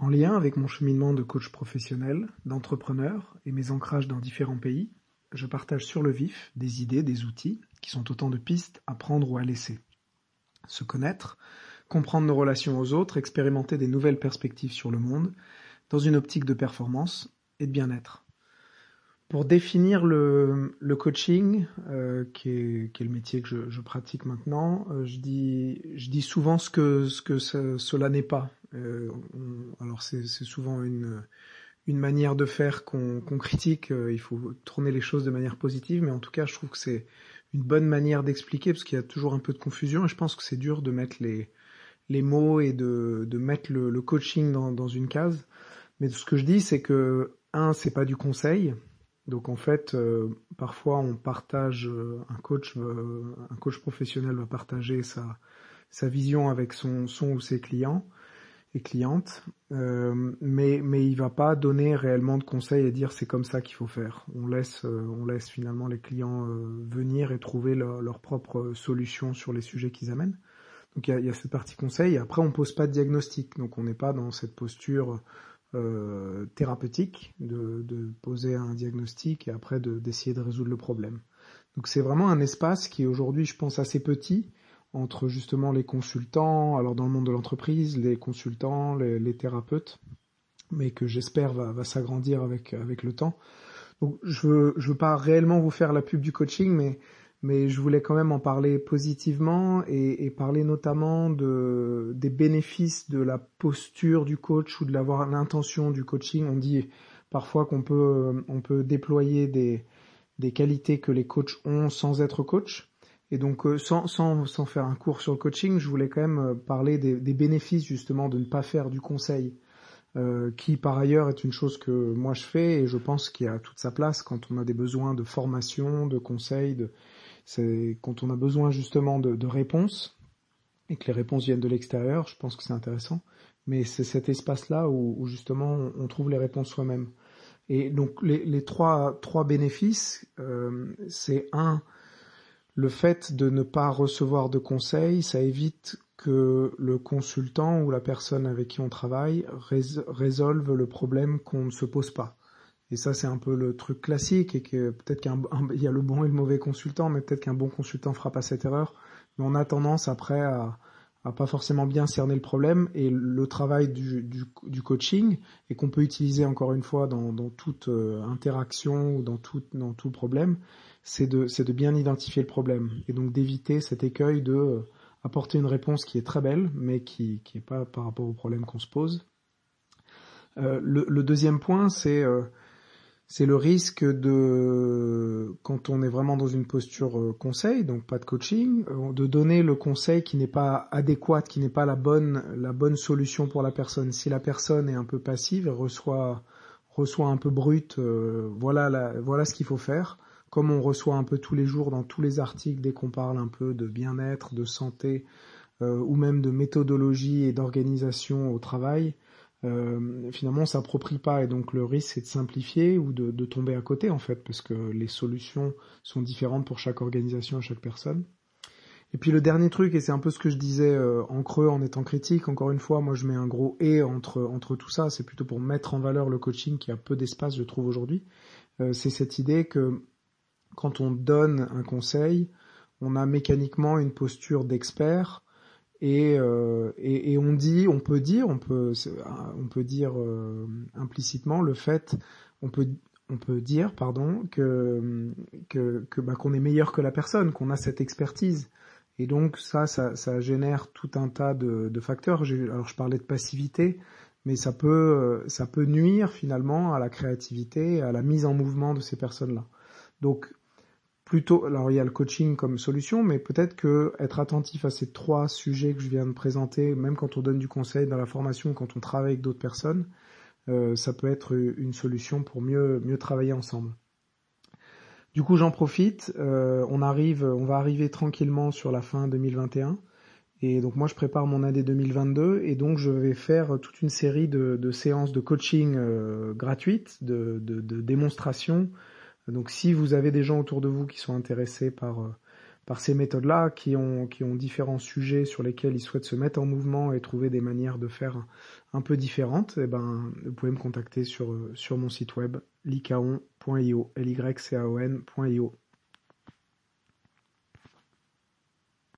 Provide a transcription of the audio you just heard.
En lien avec mon cheminement de coach professionnel, d'entrepreneur et mes ancrages dans différents pays, je partage sur le vif des idées, des outils qui sont autant de pistes à prendre ou à laisser. Se connaître, comprendre nos relations aux autres, expérimenter des nouvelles perspectives sur le monde, dans une optique de performance et de bien-être. Pour définir le, coaching, euh, qui, est, le métier que je, pratique maintenant, euh, je, dis, souvent ce que cela n'est pas. Euh, alors c'est souvent une, une manière de faire qu'on critique. il faut tourner les choses de manière positive, mais en tout cas, je trouve que c'est une bonne manière d'expliquer parce qu'il y a toujours un peu de confusion et je pense que c'est dur de mettre les, les mots et de, de mettre le, le coaching dans, dans une case. Mais ce que je dis, c'est que un, c'est pas du conseil donc en fait, euh, parfois on partage, euh, un coach, un coach professionnel va partager sa, sa vision avec son, son ou ses clients et clientes, euh, mais mais il va pas donner réellement de conseils et dire c'est comme ça qu'il faut faire. On laisse on laisse finalement les clients venir et trouver leur, leur propre solution sur les sujets qu'ils amènent. Donc il y a, y a, cette partie conseil. Après on pose pas de diagnostic, donc on n'est pas dans cette posture euh, thérapeutique, de, de, poser un diagnostic et après d'essayer de, résoudre le problème. Donc c'est vraiment un espace qui est aujourd'hui, je pense, assez petit entre justement les consultants, alors dans le monde de l'entreprise, les consultants, les, thérapeutes, mais que j'espère va, va s'agrandir avec, avec le temps. Donc je veux, je veux pas réellement vous faire la pub du coaching, mais mais je voulais quand même en parler positivement et, et, parler notamment de, des bénéfices de la posture du coach ou de l'avoir l'intention du coaching. On dit parfois qu'on peut, on peut déployer des, des qualités que les coachs ont sans être coach. Et donc euh, sans, sans, sans faire un cours sur le coaching, je voulais quand même euh, parler des, des bénéfices justement de ne pas faire du conseil. Euh, qui par ailleurs est une chose que moi je fais et je pense qu'il a toute sa place quand on a des besoins de formation, de conseil, de, c'est quand on a besoin justement de, réponses et que les réponses viennent de l'extérieur, je pense que c'est intéressant. Mais c'est cet espace-là où, justement on, trouve les réponses soi-même. Et donc les, trois, trois bénéfices, euh, c'est un, le fait de ne pas recevoir de conseils, ça évite que le consultant ou la personne avec qui on travaille résolve le problème qu'on ne se pose pas. Et ça, c'est un peu le truc classique et que peut-être qu'il y a le bon et le mauvais consultant, mais peut-être qu'un bon consultant fera pas cette erreur. Mais on a tendance après à, à pas forcément bien cerner le problème et le travail du, du, coaching et qu'on peut utiliser encore une fois dans, dans toute euh, interaction ou dans tout, dans tout problème, c'est de, c'est de bien identifier le problème et donc d'éviter cet écueil de euh, apporter une réponse qui est très belle mais qui qui est pas par rapport au problème qu'on se pose. Euh, le, deuxième point, c'est c'est le risque de, quand on est vraiment dans une posture euh, conseil, donc pas de coaching, euh, de donner le conseil qui n'est pas adéquat, qui n'est pas la bonne, la bonne solution pour la personne. Si la personne est un peu passive, reçoit, reçoit un peu brut, euh, voilà, la, voilà ce qu'il faut faire. Comme on reçoit un peu tous les jours dans tous les articles dès qu'on parle un peu de bien-être, de santé, ou même de méthodologie et d'organisation au travail, euh, finalement on s'approprie pas et donc le risque c'est de simplifier ou de, tomber à côté en fait parce que les solutions sont différentes pour chaque organisation, chaque personne. Et puis le dernier truc et c'est un peu ce que je disais euh, en creux en étant critique. Encore une fois, moi je mets un gros et entre entre tout ça. C'est plutôt pour mettre en valeur le coaching qui a peu d'espace je trouve aujourd'hui. Euh, c'est cette idée que quand on donne un conseil, on a mécaniquement une posture d'expert euh, et, et, on dit, on peut dire, on peut, on peut dire euh, implicitement le fait, on peut, on peut dire, pardon, que que, bah, qu'on est meilleur que la personne, qu'on a cette expertise. Et donc ça, ça, ça génère tout un tas de, de facteurs. Alors je parlais de passivité, mais ça peut, ça peut nuire finalement à la créativité, à la mise en mouvement de ces personnes-là. Donc plutôt, alors il y a le coaching comme solution, mais peut-être que être attentif à ces trois sujets que je viens de présenter, même quand on donne du conseil dans la formation, quand on travaille avec d'autres personnes, euh, ça peut être une solution pour mieux mieux travailler ensemble. Du coup, j'en profite. Euh, on arrive, on va arriver tranquillement sur la fin 2021. Et donc moi, je prépare mon année 2022 et donc je vais faire toute une série de, séances de coaching euh, gratuites, de, de, de démonstrations, donc si vous avez des gens autour de vous qui sont intéressés par, euh, par ces méthodes-là, qui ont, qui ont différents sujets sur lesquels ils souhaitent se mettre en mouvement et trouver des manières de faire un peu différentes, eh ben, vous pouvez me contacter sur, sur mon site web lycaon.io, l